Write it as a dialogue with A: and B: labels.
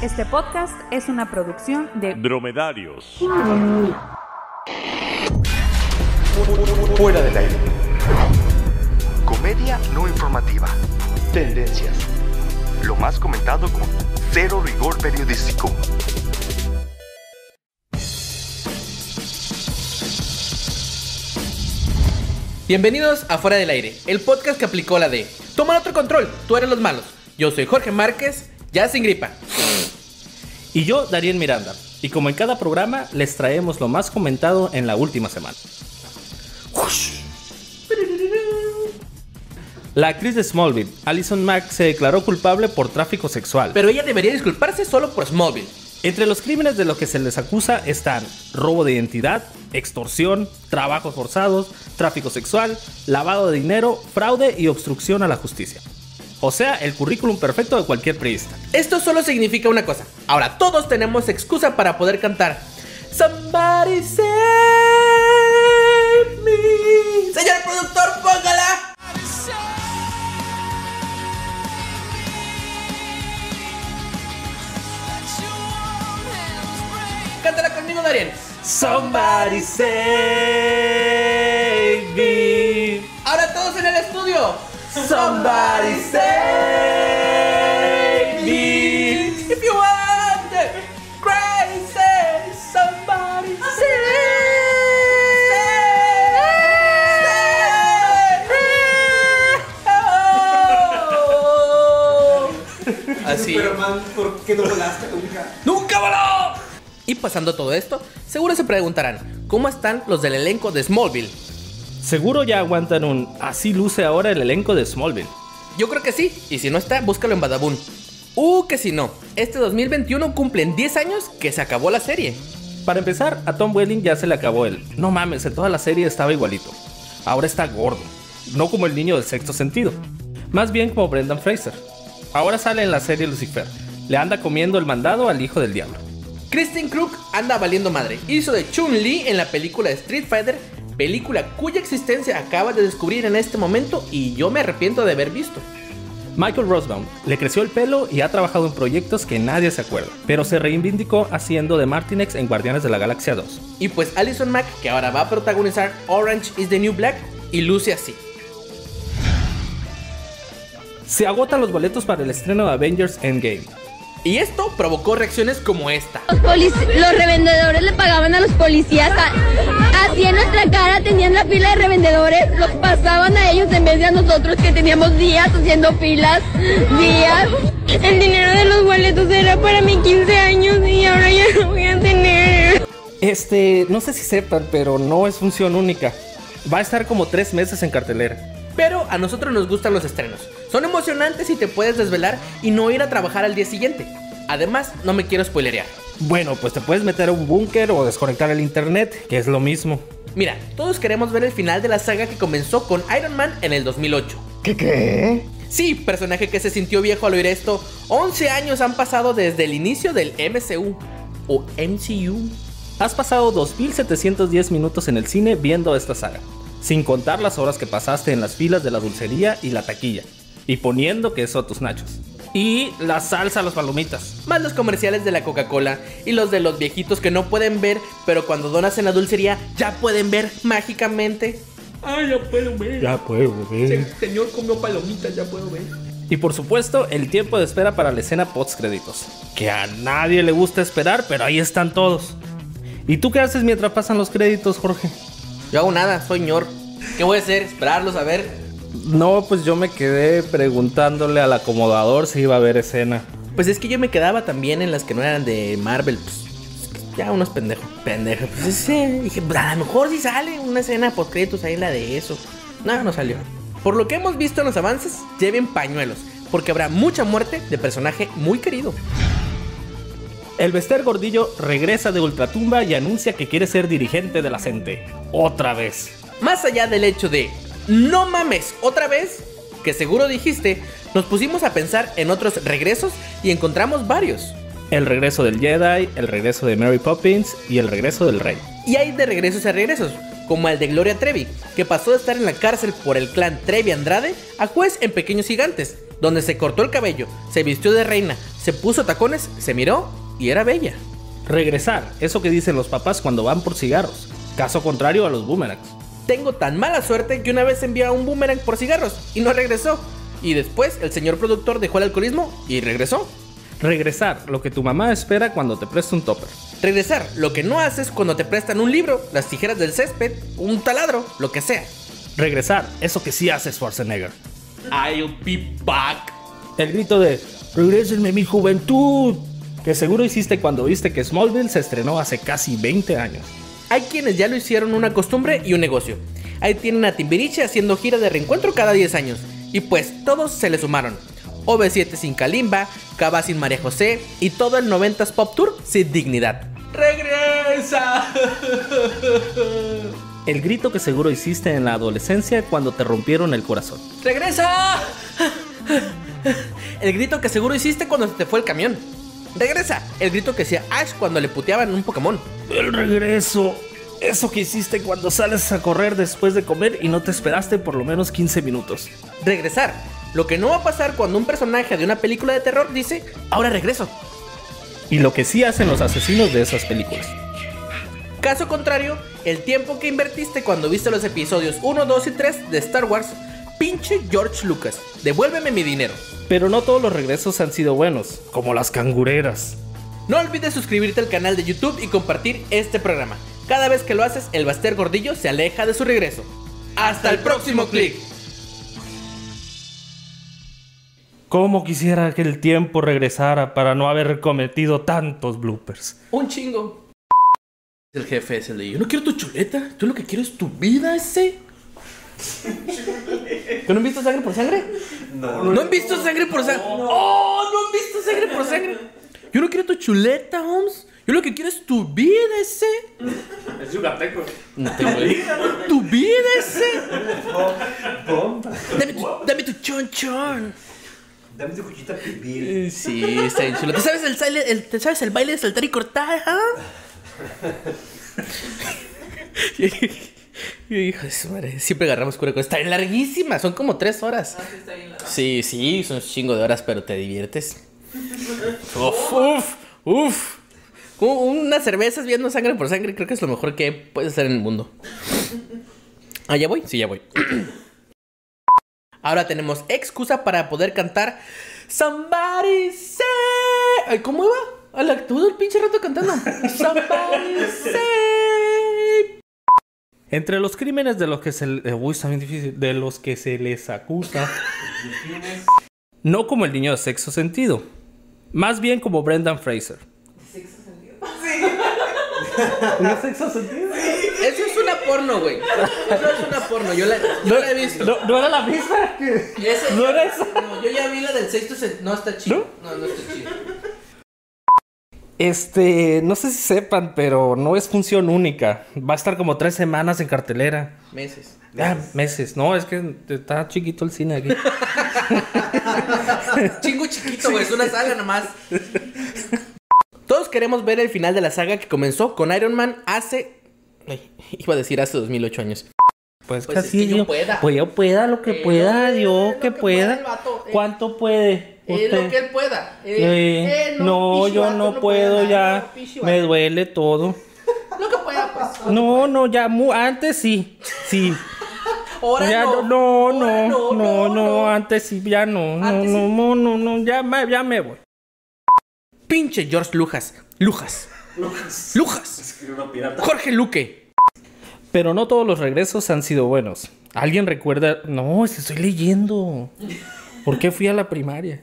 A: Este podcast es una producción de
B: Dromedarios.
C: Fuera del aire.
D: Comedia no informativa.
C: Tendencias.
D: Lo más comentado con cero rigor periodístico.
E: Bienvenidos a Fuera del Aire, el podcast que aplicó la de Toma otro control, tú eres los malos. Yo soy Jorge Márquez, ya sin gripa.
F: Y yo, Darien Miranda. Y como en cada programa, les traemos lo más comentado en la última semana. La actriz de Smallville, Alison Mack, se declaró culpable por tráfico sexual.
E: Pero ella debería disculparse solo por Smallville.
F: Entre los crímenes de los que se les acusa están robo de identidad, extorsión, trabajos forzados, tráfico sexual, lavado de dinero, fraude y obstrucción a la justicia. O sea, el currículum perfecto de cualquier periodista.
E: Esto solo significa una cosa. Ahora todos tenemos excusa para poder cantar. Somebody save me. Señor productor, póngala. Cántala conmigo, Darien.
F: Somebody save me.
E: Ahora todos en el estudio.
F: Somebody save
E: Así.
G: Superman, ¿por qué no volaste nunca?
E: ¡Nunca voló! Y pasando todo esto, seguro se preguntarán, ¿cómo están los del elenco de Smallville?
F: Seguro ya aguantan un así luce ahora el elenco de Smallville.
E: Yo creo que sí, y si no está, búscalo en Badabun. Uh, que si no, este 2021 cumplen 10 años que se acabó la serie.
F: Para empezar, a Tom Welling ya se le acabó el. No mames, en toda la serie estaba igualito. Ahora está gordo. No como el niño del sexto sentido. Más bien como Brendan Fraser. Ahora sale en la serie Lucifer. Le anda comiendo el mandado al hijo del diablo.
E: Kristen Krug anda valiendo madre. Hizo de Chun-Li en la película Street Fighter, película cuya existencia acaba de descubrir en este momento y yo me arrepiento de haber visto.
F: Michael Rosbaum le creció el pelo y ha trabajado en proyectos que nadie se acuerda, pero se reivindicó haciendo de Martinex en Guardianes de la Galaxia 2.
E: Y pues Alison Mack, que ahora va a protagonizar Orange is the New Black, y luce así.
F: Se agotan los boletos para el estreno de Avengers Endgame.
E: Y esto provocó reacciones como esta.
H: Los, los revendedores le pagaban a los policías. Así en nuestra cara tenían la fila de revendedores. Los pasaban a ellos en vez de a nosotros que teníamos días haciendo filas. Días. El dinero de los boletos era para mis 15 años y ahora ya no voy a tener.
F: Este, no sé si sepan, pero no es función única. Va a estar como tres meses en cartelera.
E: Pero a nosotros nos gustan los estrenos. Son emocionantes y te puedes desvelar y no ir a trabajar al día siguiente. Además, no me quiero spoilerear.
F: Bueno, pues te puedes meter a un búnker o desconectar el internet, que es lo mismo.
E: Mira, todos queremos ver el final de la saga que comenzó con Iron Man en el 2008.
C: ¿Qué qué?
E: Sí, personaje que se sintió viejo al oír esto. 11 años han pasado desde el inicio del MCU o MCU.
F: Has pasado 2710 minutos en el cine viendo esta saga, sin contar las horas que pasaste en las filas de la dulcería y la taquilla, y poniendo queso a tus nachos. Y la salsa a las palomitas.
E: Más los comerciales de la Coca-Cola y los de los viejitos que no pueden ver, pero cuando donas en la dulcería ya pueden ver mágicamente. Ay, ya puedo ver.
F: Ya puedo ver.
E: señor comió palomitas, ya puedo ver.
F: Y por supuesto, el tiempo de espera para la escena post créditos. Que a nadie le gusta esperar, pero ahí están todos. ¿Y tú qué haces mientras pasan los créditos, Jorge?
E: Yo hago nada, soy ñor. ¿Qué voy a hacer? ¿Esperarlos a ver?
F: No, pues yo me quedé preguntándole al acomodador si iba a haber escena.
E: Pues es que yo me quedaba también en las que no eran de Marvel. Pues, ya unos pendejos. Pendejos. Pues sí, dije, pues a lo mejor si sale una escena post créditos ahí la de eso. No, no salió. Por lo que hemos visto en los avances, lleven pañuelos. Porque habrá mucha muerte de personaje muy querido.
F: El Bester Gordillo regresa de Ultratumba y anuncia que quiere ser dirigente de la CENTE. Otra vez.
E: Más allá del hecho de no mames otra vez, que seguro dijiste, nos pusimos a pensar en otros regresos y encontramos varios.
F: El regreso del Jedi, el regreso de Mary Poppins y el regreso del Rey.
E: Y hay de regresos a regresos, como el de Gloria Trevi, que pasó de estar en la cárcel por el clan Trevi Andrade a juez en Pequeños Gigantes, donde se cortó el cabello, se vistió de reina, se puso tacones, se miró y era bella.
F: Regresar, eso que dicen los papás cuando van por cigarros. Caso contrario a los boomerangs.
E: Tengo tan mala suerte que una vez envié a un boomerang por cigarros y no regresó. Y después el señor productor dejó el alcoholismo y regresó.
F: Regresar, lo que tu mamá espera cuando te presta un topper.
E: Regresar, lo que no haces cuando te prestan un libro, las tijeras del césped, un taladro, lo que sea.
F: Regresar, eso que sí hace Schwarzenegger.
E: I'll be back.
F: El grito de Regrésenme mi juventud. Que seguro hiciste cuando viste que Smallville se estrenó hace casi 20 años.
E: Hay quienes ya lo hicieron una costumbre y un negocio. Ahí tienen a Timbiriche haciendo gira de reencuentro cada 10 años. Y pues todos se le sumaron. OV7 sin Kalimba, Cava sin María José y todo el 90s Pop Tour sin dignidad. ¡Regresa!
F: El grito que seguro hiciste en la adolescencia cuando te rompieron el corazón.
E: ¡Regresa! El grito que seguro hiciste cuando se te fue el camión. ¡Regresa! El grito que hacía Ash cuando le puteaban un Pokémon.
F: El regreso. Eso que hiciste cuando sales a correr después de comer y no te esperaste por lo menos 15 minutos.
E: Regresar. Lo que no va a pasar cuando un personaje de una película de terror dice, ahora regreso.
F: Y lo que sí hacen los asesinos de esas películas.
E: Caso contrario, el tiempo que invertiste cuando viste los episodios 1, 2 y 3 de Star Wars, pinche George Lucas, devuélveme mi dinero.
F: Pero no todos los regresos han sido buenos, como las cangureras.
E: No olvides suscribirte al canal de YouTube y compartir este programa. Cada vez que lo haces, el Baster Gordillo se aleja de su regreso. ¡Hasta el próximo clic!
F: Cómo quisiera que el tiempo regresara para no haber cometido tantos bloopers.
E: Un chingo. El jefe es el de yo no quiero tu chuleta, yo lo que quiero es tu vida ese. ¿Tú no han visto sangre por sangre? No. ¿No han visto sangre por sangre? ¡Oh! ¿No han visto sangre por sangre? Yo no quiero tu chuleta, Holmes. Yo lo que quiero es tu vida ese.
G: Es yucateco.
E: No te voy. Tu vida ese. Dame tu, dame tu chon chon.
G: Dame tu cuchita pibil.
E: Eh, Sí, está bien chulo. ¿Te sabes el, baile- el- ¿te sabes el baile de saltar y cortar? ah? Hijo de su madre, siempre agarramos cura con Está larguísima, son como tres horas. Sí, sí, son un chingo de horas, pero te diviertes. Uf, uf, uf. Unas cervezas viendo sangre por sangre, creo que es lo mejor que puedes hacer en el mundo. ¿Ah, ya voy? Sí, ya voy. Ahora tenemos excusa para poder cantar Somebody say. Ay, ¿Cómo iba? A la, todo el pinche rato cantando. Somebody say.
F: Entre los crímenes de los que se uy, está bien difícil, de los que se les acusa. no como el niño de sexo sentido. Más bien como Brendan Fraser. ¿De sexo sentido?
E: Eso es una porno, güey. Eso es una porno. Yo la, yo la he visto.
F: No, no era la misma.
E: Ese-
F: ¿No era esa?
E: No, yo ya vi la del sexto. sen- No está chido. No, no está chido.
F: Este, no sé si sepan, pero no es función única. Va a estar como tres semanas en cartelera.
E: Meses.
F: Ah, meses. No, es que está chiquito el cine aquí.
E: Chingo chiquito, güey. Es una saga nomás. Todos queremos ver el final de la saga que comenzó con Iron Man hace. Ay, iba a decir hace 2008 años.
F: Pues,
E: Pues es
F: casi
E: que yo
F: yo,
E: pueda.
F: Pues yo pueda lo que
E: Eh,
F: pueda,
E: no,
F: yo que
E: que pueda vato, eh.
F: ¿Cuánto puede?
E: Eh,
F: usted?
E: lo que él pueda. Eh,
F: Eh,
E: eh,
F: no,
E: pinche
F: yo no puedo ya.
E: no,
F: Me duele todo.
E: Lo que pueda, pues.
F: No, no, ya mu- antes sí. Sí.
E: Ahora
F: ya
E: no.
F: no,
E: Ahora
F: no, no, no, antes sí, ya no. No, no, no, no, no, ya, me- ya me voy.
E: Pinche George Lujas. Lujas. Lujas.
G: Escribe una pirata.
E: Jorge Luque.
F: Pero no todos los regresos han sido buenos. ¿Alguien recuerda? No, estoy leyendo. ¿Por qué fui a la primaria?